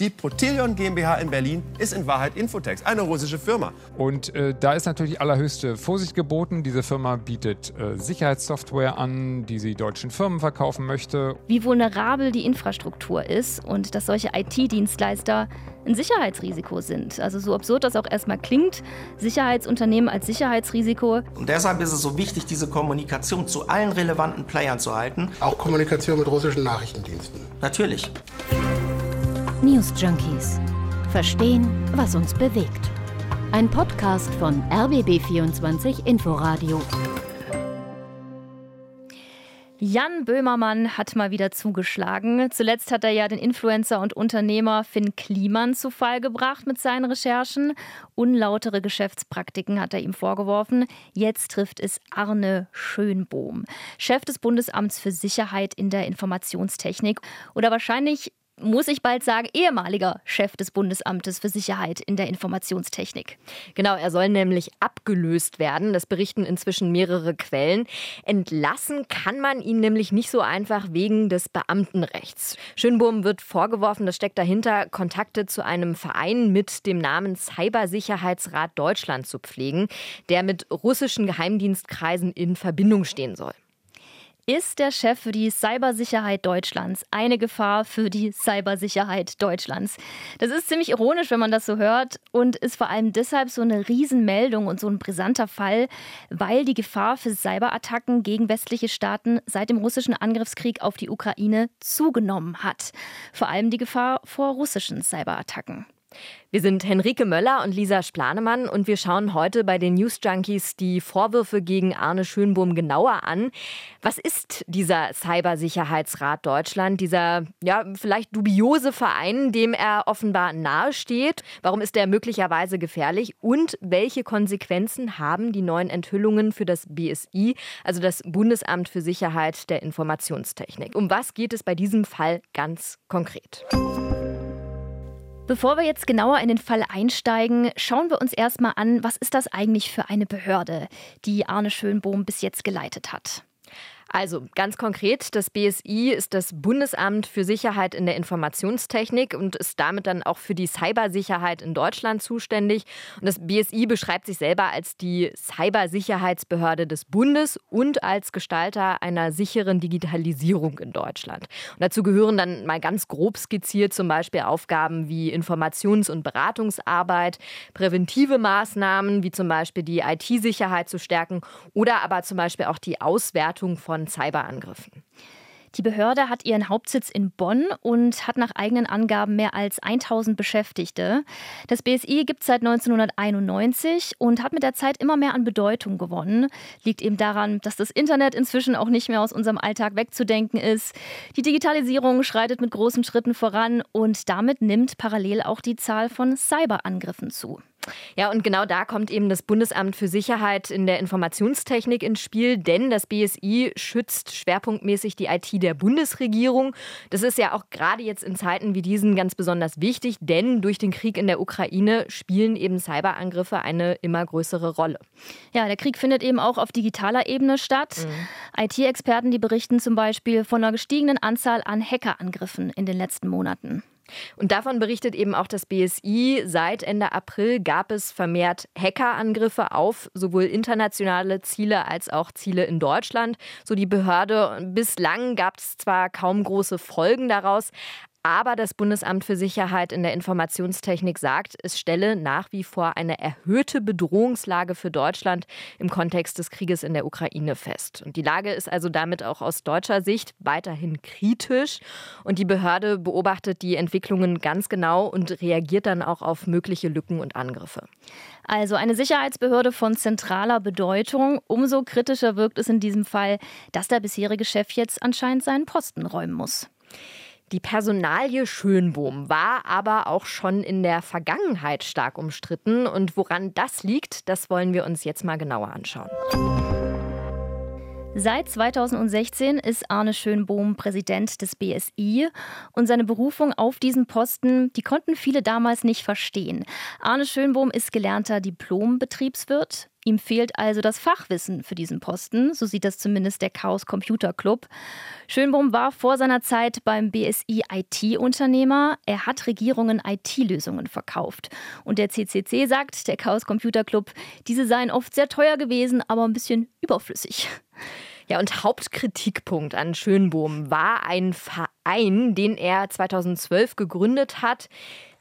Die Protillion GmbH in Berlin ist in Wahrheit Infotex, eine russische Firma. Und äh, da ist natürlich allerhöchste Vorsicht geboten. Diese Firma bietet äh, Sicherheitssoftware an, die sie deutschen Firmen verkaufen möchte. Wie vulnerabel die Infrastruktur ist und dass solche IT-Dienstleister ein Sicherheitsrisiko sind. Also so absurd das auch erstmal klingt, Sicherheitsunternehmen als Sicherheitsrisiko. Und deshalb ist es so wichtig, diese Kommunikation zu allen relevanten Playern zu halten. Auch Kommunikation mit russischen Nachrichtendiensten. Natürlich. News Junkies. Verstehen, was uns bewegt. Ein Podcast von RBB24 Inforadio. Jan Böhmermann hat mal wieder zugeschlagen. Zuletzt hat er ja den Influencer und Unternehmer Finn Kliman zu Fall gebracht mit seinen Recherchen. Unlautere Geschäftspraktiken hat er ihm vorgeworfen. Jetzt trifft es Arne Schönbohm, Chef des Bundesamts für Sicherheit in der Informationstechnik. Oder wahrscheinlich muss ich bald sagen, ehemaliger Chef des Bundesamtes für Sicherheit in der Informationstechnik. Genau, er soll nämlich abgelöst werden. Das berichten inzwischen mehrere Quellen. Entlassen kann man ihn nämlich nicht so einfach wegen des Beamtenrechts. Schönbohm wird vorgeworfen, das steckt dahinter, Kontakte zu einem Verein mit dem Namen Cybersicherheitsrat Deutschland zu pflegen, der mit russischen Geheimdienstkreisen in Verbindung stehen soll. Ist der Chef für die Cybersicherheit Deutschlands eine Gefahr für die Cybersicherheit Deutschlands? Das ist ziemlich ironisch, wenn man das so hört und ist vor allem deshalb so eine Riesenmeldung und so ein brisanter Fall, weil die Gefahr für Cyberattacken gegen westliche Staaten seit dem russischen Angriffskrieg auf die Ukraine zugenommen hat. Vor allem die Gefahr vor russischen Cyberattacken. Wir sind Henrike Möller und Lisa Splanemann und wir schauen heute bei den News Junkies die Vorwürfe gegen Arne Schönbohm genauer an. Was ist dieser Cybersicherheitsrat Deutschland, dieser ja vielleicht dubiose Verein, dem er offenbar nahesteht? Warum ist er möglicherweise gefährlich und welche Konsequenzen haben die neuen Enthüllungen für das BSI, also das Bundesamt für Sicherheit der Informationstechnik? Um was geht es bei diesem Fall ganz konkret? Bevor wir jetzt genauer in den Fall einsteigen, schauen wir uns erstmal an, was ist das eigentlich für eine Behörde, die Arne Schönbohm bis jetzt geleitet hat. Also ganz konkret, das BSI ist das Bundesamt für Sicherheit in der Informationstechnik und ist damit dann auch für die Cybersicherheit in Deutschland zuständig. Und das BSI beschreibt sich selber als die Cybersicherheitsbehörde des Bundes und als Gestalter einer sicheren Digitalisierung in Deutschland. Und dazu gehören dann mal ganz grob skizziert zum Beispiel Aufgaben wie Informations- und Beratungsarbeit, präventive Maßnahmen wie zum Beispiel die IT-Sicherheit zu stärken oder aber zum Beispiel auch die Auswertung von Cyberangriffen. Die Behörde hat ihren Hauptsitz in Bonn und hat nach eigenen Angaben mehr als 1000 Beschäftigte. Das BSI gibt es seit 1991 und hat mit der Zeit immer mehr an Bedeutung gewonnen. Liegt eben daran, dass das Internet inzwischen auch nicht mehr aus unserem Alltag wegzudenken ist. Die Digitalisierung schreitet mit großen Schritten voran und damit nimmt parallel auch die Zahl von Cyberangriffen zu. Ja, und genau da kommt eben das Bundesamt für Sicherheit in der Informationstechnik ins Spiel, denn das BSI schützt schwerpunktmäßig die IT der Bundesregierung. Das ist ja auch gerade jetzt in Zeiten wie diesen ganz besonders wichtig, denn durch den Krieg in der Ukraine spielen eben Cyberangriffe eine immer größere Rolle. Ja, der Krieg findet eben auch auf digitaler Ebene statt. Mhm. IT-Experten, die berichten zum Beispiel von einer gestiegenen Anzahl an Hackerangriffen in den letzten Monaten. Und davon berichtet eben auch das BSI. Seit Ende April gab es vermehrt Hackerangriffe auf sowohl internationale Ziele als auch Ziele in Deutschland. So die Behörde. Bislang gab es zwar kaum große Folgen daraus, aber das Bundesamt für Sicherheit in der Informationstechnik sagt, es stelle nach wie vor eine erhöhte Bedrohungslage für Deutschland im Kontext des Krieges in der Ukraine fest. Und die Lage ist also damit auch aus deutscher Sicht weiterhin kritisch. Und die Behörde beobachtet die Entwicklungen ganz genau und reagiert dann auch auf mögliche Lücken und Angriffe. Also eine Sicherheitsbehörde von zentraler Bedeutung. Umso kritischer wirkt es in diesem Fall, dass der bisherige Chef jetzt anscheinend seinen Posten räumen muss. Die Personalie Schönbohm war aber auch schon in der Vergangenheit stark umstritten. Und woran das liegt, das wollen wir uns jetzt mal genauer anschauen. Seit 2016 ist Arne Schönbohm Präsident des BSI und seine Berufung auf diesen Posten, die konnten viele damals nicht verstehen. Arne Schönbohm ist gelernter Diplom-Betriebswirt, Ihm fehlt also das Fachwissen für diesen Posten, so sieht das zumindest der Chaos Computer Club. Schönbohm war vor seiner Zeit beim BSI IT-Unternehmer. Er hat Regierungen IT-Lösungen verkauft. Und der CCC sagt, der Chaos Computer Club, diese seien oft sehr teuer gewesen, aber ein bisschen überflüssig. Ja, und Hauptkritikpunkt an Schönbohm war ein Verein, den er 2012 gegründet hat,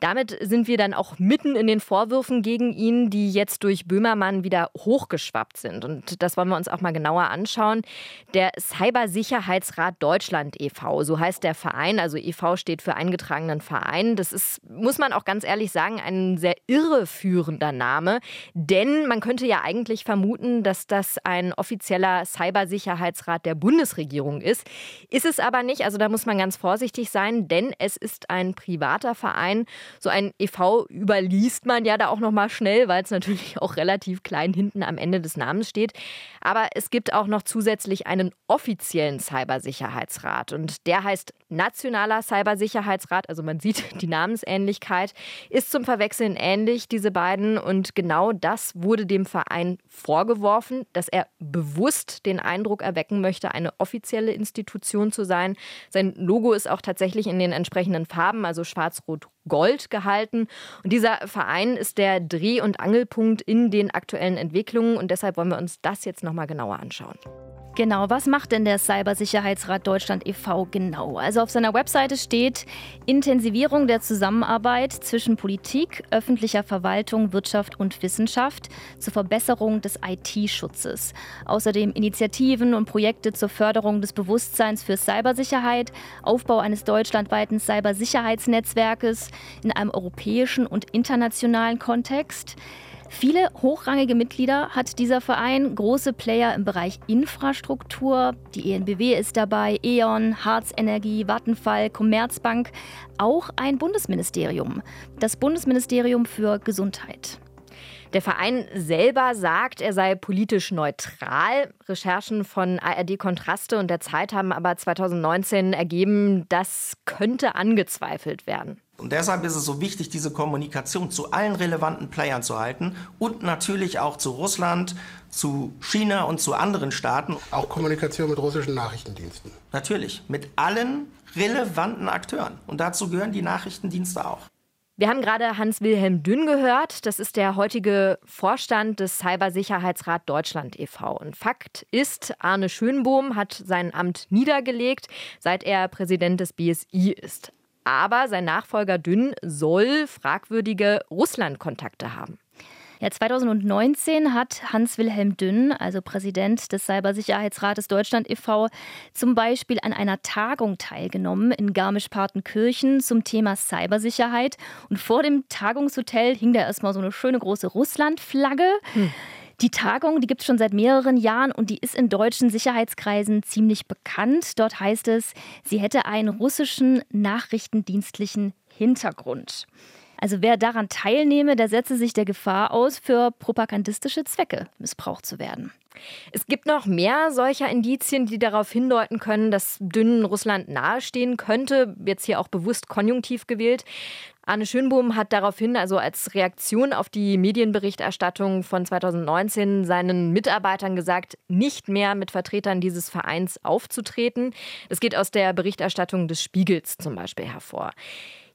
damit sind wir dann auch mitten in den Vorwürfen gegen ihn, die jetzt durch Böhmermann wieder hochgeschwappt sind. Und das wollen wir uns auch mal genauer anschauen. Der Cybersicherheitsrat Deutschland e.V., so heißt der Verein. Also e.V. steht für eingetragenen Verein. Das ist, muss man auch ganz ehrlich sagen, ein sehr irreführender Name. Denn man könnte ja eigentlich vermuten, dass das ein offizieller Cybersicherheitsrat der Bundesregierung ist. Ist es aber nicht. Also da muss man ganz vorsichtig sein, denn es ist ein privater Verein so ein EV überliest man ja da auch noch mal schnell, weil es natürlich auch relativ klein hinten am Ende des Namens steht. Aber es gibt auch noch zusätzlich einen offiziellen Cybersicherheitsrat und der heißt Nationaler Cybersicherheitsrat. Also man sieht die Namensähnlichkeit, ist zum Verwechseln ähnlich, diese beiden. Und genau das wurde dem Verein vorgeworfen, dass er bewusst den Eindruck erwecken möchte, eine offizielle Institution zu sein. Sein Logo ist auch tatsächlich in den entsprechenden Farben, also schwarz-rot Gold gehalten. Und dieser Verein ist der Dreh- und Angelpunkt in den aktuellen Entwicklungen. Und deshalb wollen wir uns das jetzt nochmal genauer anschauen. Genau, was macht denn der Cybersicherheitsrat Deutschland e.V. genau? Also auf seiner Webseite steht Intensivierung der Zusammenarbeit zwischen Politik, öffentlicher Verwaltung, Wirtschaft und Wissenschaft zur Verbesserung des IT-Schutzes. Außerdem Initiativen und Projekte zur Förderung des Bewusstseins für Cybersicherheit, Aufbau eines deutschlandweiten Cybersicherheitsnetzwerkes in einem europäischen und internationalen Kontext. Viele hochrangige Mitglieder hat dieser Verein, große Player im Bereich Infrastruktur. Die ENBW ist dabei, E.ON, Harz Energie, Vattenfall, Commerzbank, auch ein Bundesministerium, das Bundesministerium für Gesundheit. Der Verein selber sagt, er sei politisch neutral. Recherchen von ARD Kontraste und der Zeit haben aber 2019 ergeben, das könnte angezweifelt werden. Und deshalb ist es so wichtig, diese Kommunikation zu allen relevanten Playern zu halten und natürlich auch zu Russland, zu China und zu anderen Staaten. Auch Kommunikation mit russischen Nachrichtendiensten. Natürlich, mit allen relevanten Akteuren. Und dazu gehören die Nachrichtendienste auch. Wir haben gerade Hans-Wilhelm Dünn gehört. Das ist der heutige Vorstand des Cybersicherheitsrat Deutschland e.V. Und Fakt ist, Arne Schönbohm hat sein Amt niedergelegt, seit er Präsident des BSI ist. Aber sein Nachfolger Dünn soll fragwürdige Russland-Kontakte haben. Ja, 2019 hat Hans-Wilhelm Dünn, also Präsident des Cybersicherheitsrates Deutschland e.V., zum Beispiel an einer Tagung teilgenommen in Garmisch-Partenkirchen zum Thema Cybersicherheit. Und vor dem Tagungshotel hing da erstmal so eine schöne große Russland-Flagge. Hm. Die Tagung, die gibt es schon seit mehreren Jahren und die ist in deutschen Sicherheitskreisen ziemlich bekannt. Dort heißt es, sie hätte einen russischen nachrichtendienstlichen Hintergrund. Also wer daran teilnehme, der setze sich der Gefahr aus, für propagandistische Zwecke missbraucht zu werden. Es gibt noch mehr solcher Indizien, die darauf hindeuten können, dass Dünnen Russland nahestehen könnte. Jetzt hier auch bewusst konjunktiv gewählt. Arne Schönbohm hat daraufhin, also als Reaktion auf die Medienberichterstattung von 2019, seinen Mitarbeitern gesagt, nicht mehr mit Vertretern dieses Vereins aufzutreten. Das geht aus der Berichterstattung des Spiegels zum Beispiel hervor.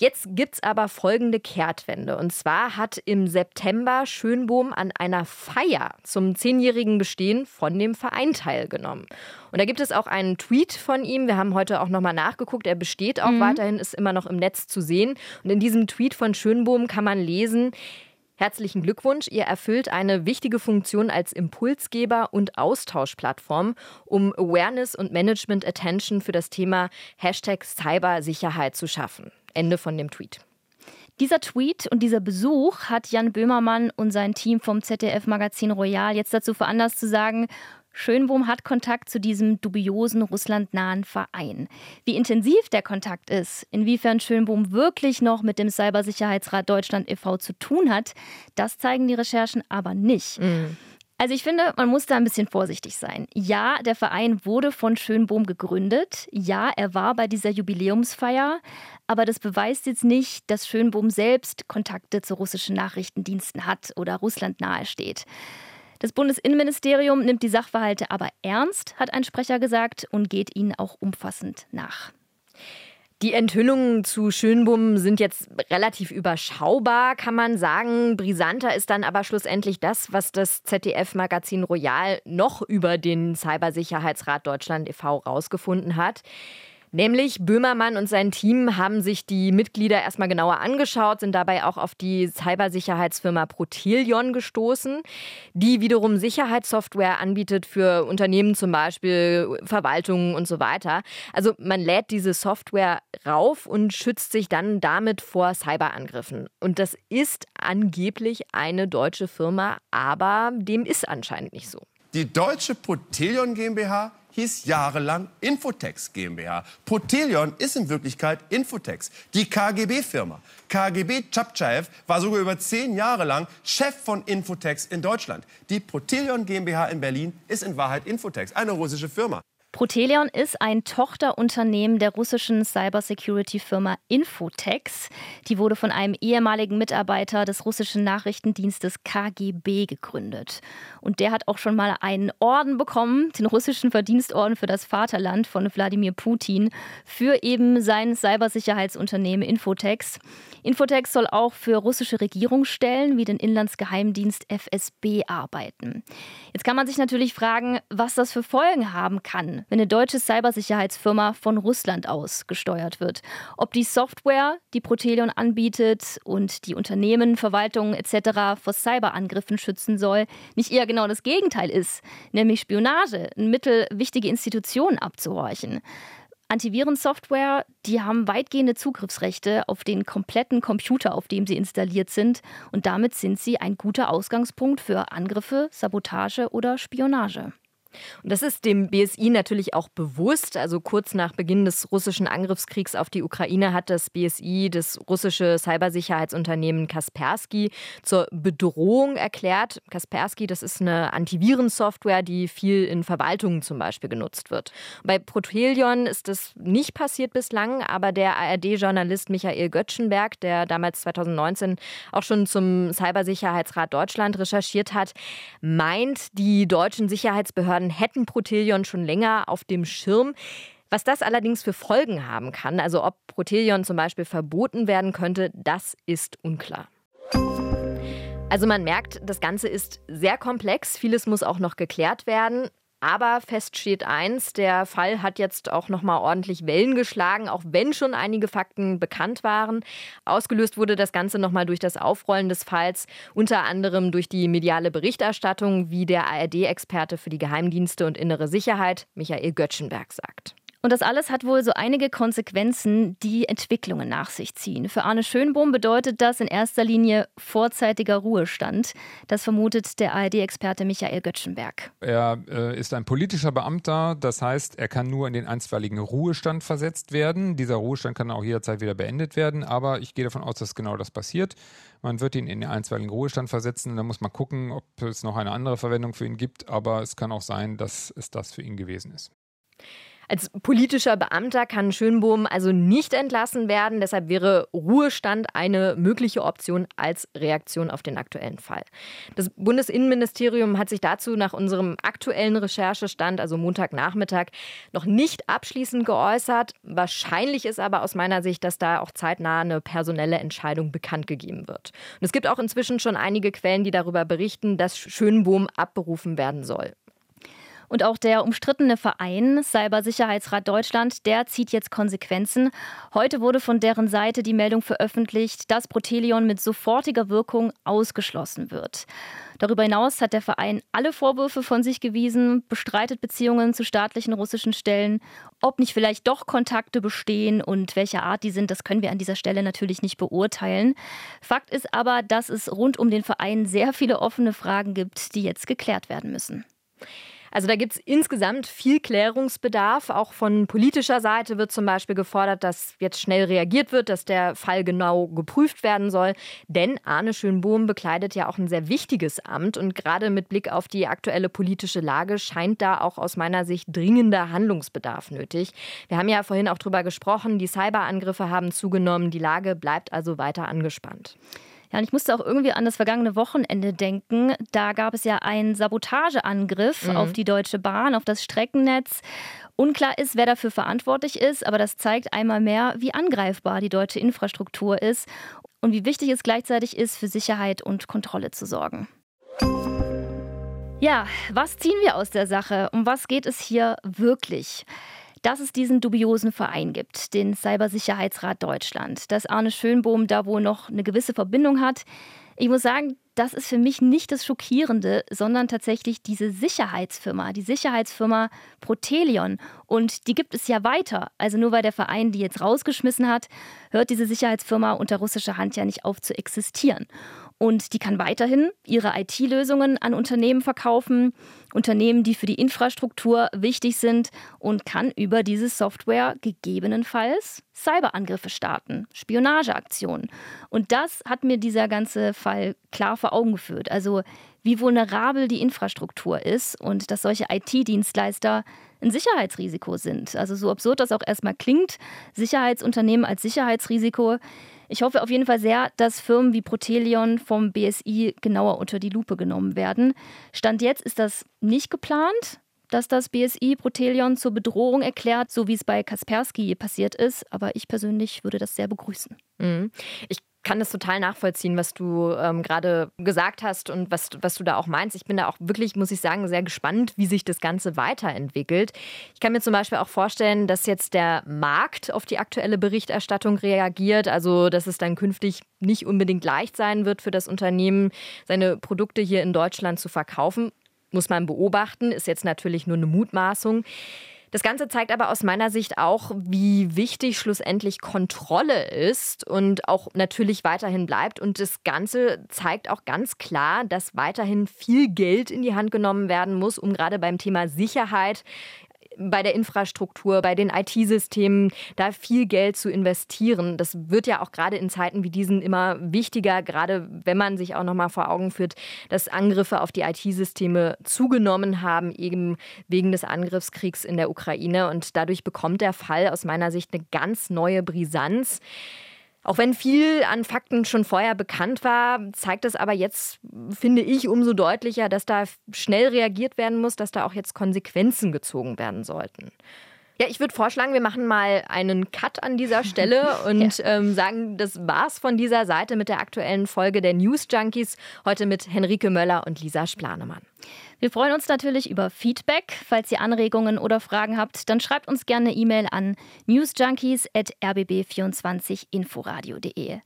Jetzt gibt es aber folgende Kehrtwende. Und zwar hat im September Schönbohm an einer Feier zum zehnjährigen Bestehen von dem Verein teilgenommen. Und da gibt es auch einen Tweet von ihm. Wir haben heute auch nochmal nachgeguckt. Er besteht auch mhm. weiterhin, ist immer noch im Netz zu sehen. Und in diesem Tweet von Schönbohm kann man lesen, Herzlichen Glückwunsch, ihr erfüllt eine wichtige Funktion als Impulsgeber und Austauschplattform, um Awareness und Management Attention für das Thema Hashtag Cybersicherheit zu schaffen. Ende von dem Tweet. Dieser Tweet und dieser Besuch hat Jan Böhmermann und sein Team vom ZDF-Magazin Royal jetzt dazu veranlasst zu sagen, Schönbohm hat Kontakt zu diesem dubiosen russlandnahen Verein. Wie intensiv der Kontakt ist, inwiefern Schönbohm wirklich noch mit dem Cybersicherheitsrat Deutschland e.V. zu tun hat, das zeigen die Recherchen aber nicht. Mhm. Also ich finde, man muss da ein bisschen vorsichtig sein. Ja, der Verein wurde von Schönbohm gegründet. Ja, er war bei dieser Jubiläumsfeier. Aber das beweist jetzt nicht, dass Schönbohm selbst Kontakte zu russischen Nachrichtendiensten hat oder Russland nahesteht. Das Bundesinnenministerium nimmt die Sachverhalte aber ernst, hat ein Sprecher gesagt, und geht ihnen auch umfassend nach. Die Enthüllungen zu Schönbum sind jetzt relativ überschaubar, kann man sagen. Brisanter ist dann aber schlussendlich das, was das ZDF-Magazin Royal noch über den Cybersicherheitsrat Deutschland e.V. rausgefunden hat. Nämlich Böhmermann und sein Team haben sich die Mitglieder erstmal genauer angeschaut, sind dabei auch auf die Cybersicherheitsfirma Protelion gestoßen, die wiederum Sicherheitssoftware anbietet für Unternehmen, zum Beispiel Verwaltungen und so weiter. Also man lädt diese Software rauf und schützt sich dann damit vor Cyberangriffen. Und das ist angeblich eine deutsche Firma, aber dem ist anscheinend nicht so. Die deutsche Protelion GmbH hieß jahrelang Infotex GmbH. Protelion ist in Wirklichkeit Infotex, die KGB-Firma. KGB Chapchaev war sogar über zehn Jahre lang Chef von Infotex in Deutschland. Die Protelion GmbH in Berlin ist in Wahrheit Infotex, eine russische Firma. Protelion ist ein Tochterunternehmen der russischen Cybersecurity-Firma Infotex. Die wurde von einem ehemaligen Mitarbeiter des russischen Nachrichtendienstes KGB gegründet. Und der hat auch schon mal einen Orden bekommen, den russischen Verdienstorden für das Vaterland von Wladimir Putin, für eben sein Cybersicherheitsunternehmen Infotex. Infotex soll auch für russische Regierungsstellen wie den Inlandsgeheimdienst FSB arbeiten. Jetzt kann man sich natürlich fragen, was das für Folgen haben kann, wenn eine deutsche Cybersicherheitsfirma von Russland aus gesteuert wird. Ob die Software, die Protelion anbietet und die Unternehmen, Verwaltungen etc. vor Cyberangriffen schützen soll, nicht eher genau das Gegenteil ist, nämlich Spionage, ein Mittel, wichtige Institutionen abzuhorchen. Antivirensoftware, die haben weitgehende Zugriffsrechte auf den kompletten Computer, auf dem sie installiert sind. Und damit sind sie ein guter Ausgangspunkt für Angriffe, Sabotage oder Spionage. Und das ist dem BSI natürlich auch bewusst. Also kurz nach Beginn des russischen Angriffskriegs auf die Ukraine hat das BSI das russische Cybersicherheitsunternehmen Kaspersky zur Bedrohung erklärt. Kaspersky, das ist eine Antivirensoftware, die viel in Verwaltungen zum Beispiel genutzt wird. Bei Protelion ist das nicht passiert bislang, aber der ARD-Journalist Michael Göttschenberg, der damals 2019 auch schon zum Cybersicherheitsrat Deutschland recherchiert hat, meint, die deutschen Sicherheitsbehörden Behörden hätten Protelion schon länger auf dem Schirm. Was das allerdings für Folgen haben kann, also ob Protelion zum Beispiel verboten werden könnte, das ist unklar. Also man merkt, das Ganze ist sehr komplex, vieles muss auch noch geklärt werden. Aber fest steht eins, der Fall hat jetzt auch noch mal ordentlich Wellen geschlagen, auch wenn schon einige Fakten bekannt waren. Ausgelöst wurde das Ganze noch mal durch das Aufrollen des Falls, unter anderem durch die mediale Berichterstattung, wie der ARD-Experte für die Geheimdienste und innere Sicherheit Michael Göttschenberg sagt. Und das alles hat wohl so einige Konsequenzen, die Entwicklungen nach sich ziehen. Für Arne Schönbohm bedeutet das in erster Linie vorzeitiger Ruhestand. Das vermutet der ARD-Experte Michael Göttschenberg. Er äh, ist ein politischer Beamter, das heißt, er kann nur in den einstweiligen Ruhestand versetzt werden. Dieser Ruhestand kann auch jederzeit wieder beendet werden, aber ich gehe davon aus, dass genau das passiert. Man wird ihn in den einstweiligen Ruhestand versetzen. Da muss man gucken, ob es noch eine andere Verwendung für ihn gibt, aber es kann auch sein, dass es das für ihn gewesen ist. Als politischer Beamter kann Schönbohm also nicht entlassen werden. Deshalb wäre Ruhestand eine mögliche Option als Reaktion auf den aktuellen Fall. Das Bundesinnenministerium hat sich dazu nach unserem aktuellen Recherchestand, also Montagnachmittag, noch nicht abschließend geäußert. Wahrscheinlich ist aber aus meiner Sicht, dass da auch zeitnah eine personelle Entscheidung bekannt gegeben wird. Und es gibt auch inzwischen schon einige Quellen, die darüber berichten, dass Schönbohm abberufen werden soll. Und auch der umstrittene Verein Cybersicherheitsrat Deutschland, der zieht jetzt Konsequenzen. Heute wurde von deren Seite die Meldung veröffentlicht, dass Protelion mit sofortiger Wirkung ausgeschlossen wird. Darüber hinaus hat der Verein alle Vorwürfe von sich gewiesen, bestreitet Beziehungen zu staatlichen russischen Stellen. Ob nicht vielleicht doch Kontakte bestehen und welcher Art die sind, das können wir an dieser Stelle natürlich nicht beurteilen. Fakt ist aber, dass es rund um den Verein sehr viele offene Fragen gibt, die jetzt geklärt werden müssen. Also da gibt es insgesamt viel Klärungsbedarf. Auch von politischer Seite wird zum Beispiel gefordert, dass jetzt schnell reagiert wird, dass der Fall genau geprüft werden soll. Denn Arne Schönbohm bekleidet ja auch ein sehr wichtiges Amt und gerade mit Blick auf die aktuelle politische Lage scheint da auch aus meiner Sicht dringender Handlungsbedarf nötig. Wir haben ja vorhin auch drüber gesprochen, die Cyberangriffe haben zugenommen, die Lage bleibt also weiter angespannt. Ja, und ich musste auch irgendwie an das vergangene Wochenende denken. Da gab es ja einen Sabotageangriff mhm. auf die Deutsche Bahn, auf das Streckennetz. Unklar ist, wer dafür verantwortlich ist, aber das zeigt einmal mehr, wie angreifbar die deutsche Infrastruktur ist und wie wichtig es gleichzeitig ist, für Sicherheit und Kontrolle zu sorgen. Ja, was ziehen wir aus der Sache? Um was geht es hier wirklich? Dass es diesen dubiosen Verein gibt, den Cybersicherheitsrat Deutschland, dass Arne Schönbohm da wohl noch eine gewisse Verbindung hat. Ich muss sagen, das ist für mich nicht das Schockierende, sondern tatsächlich diese Sicherheitsfirma, die Sicherheitsfirma Protelion. Und die gibt es ja weiter. Also nur weil der Verein die jetzt rausgeschmissen hat, hört diese Sicherheitsfirma unter russischer Hand ja nicht auf zu existieren. Und die kann weiterhin ihre IT-Lösungen an Unternehmen verkaufen, Unternehmen, die für die Infrastruktur wichtig sind und kann über diese Software gegebenenfalls Cyberangriffe starten, Spionageaktionen. Und das hat mir dieser ganze Fall klar vor Augen geführt. Also wie vulnerabel die Infrastruktur ist und dass solche IT-Dienstleister ein Sicherheitsrisiko sind. Also so absurd das auch erstmal klingt, Sicherheitsunternehmen als Sicherheitsrisiko ich hoffe auf jeden Fall sehr, dass Firmen wie Protelion vom BSI genauer unter die Lupe genommen werden. Stand jetzt ist das nicht geplant dass das BSI Protelion zur Bedrohung erklärt, so wie es bei Kaspersky passiert ist. Aber ich persönlich würde das sehr begrüßen. Mhm. Ich kann das total nachvollziehen, was du ähm, gerade gesagt hast und was, was du da auch meinst. Ich bin da auch wirklich, muss ich sagen, sehr gespannt, wie sich das Ganze weiterentwickelt. Ich kann mir zum Beispiel auch vorstellen, dass jetzt der Markt auf die aktuelle Berichterstattung reagiert, also dass es dann künftig nicht unbedingt leicht sein wird für das Unternehmen, seine Produkte hier in Deutschland zu verkaufen. Muss man beobachten, ist jetzt natürlich nur eine Mutmaßung. Das Ganze zeigt aber aus meiner Sicht auch, wie wichtig schlussendlich Kontrolle ist und auch natürlich weiterhin bleibt. Und das Ganze zeigt auch ganz klar, dass weiterhin viel Geld in die Hand genommen werden muss, um gerade beim Thema Sicherheit bei der Infrastruktur, bei den IT-Systemen, da viel Geld zu investieren. Das wird ja auch gerade in Zeiten wie diesen immer wichtiger, gerade wenn man sich auch noch mal vor Augen führt, dass Angriffe auf die IT-Systeme zugenommen haben, eben wegen des Angriffskriegs in der Ukraine. Und dadurch bekommt der Fall aus meiner Sicht eine ganz neue Brisanz. Auch wenn viel an Fakten schon vorher bekannt war, zeigt es aber jetzt, finde ich, umso deutlicher, dass da schnell reagiert werden muss, dass da auch jetzt Konsequenzen gezogen werden sollten. Ja, ich würde vorschlagen, wir machen mal einen Cut an dieser Stelle und ja. ähm, sagen, das war's von dieser Seite mit der aktuellen Folge der News Junkies. Heute mit Henrike Möller und Lisa Splanemann. Wir freuen uns natürlich über Feedback. Falls ihr Anregungen oder Fragen habt, dann schreibt uns gerne eine E-Mail an newsjunkies.rbb24inforadio.de.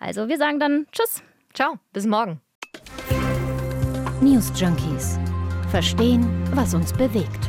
Also wir sagen dann Tschüss. Ciao, bis morgen. News Junkies. Verstehen, was uns bewegt.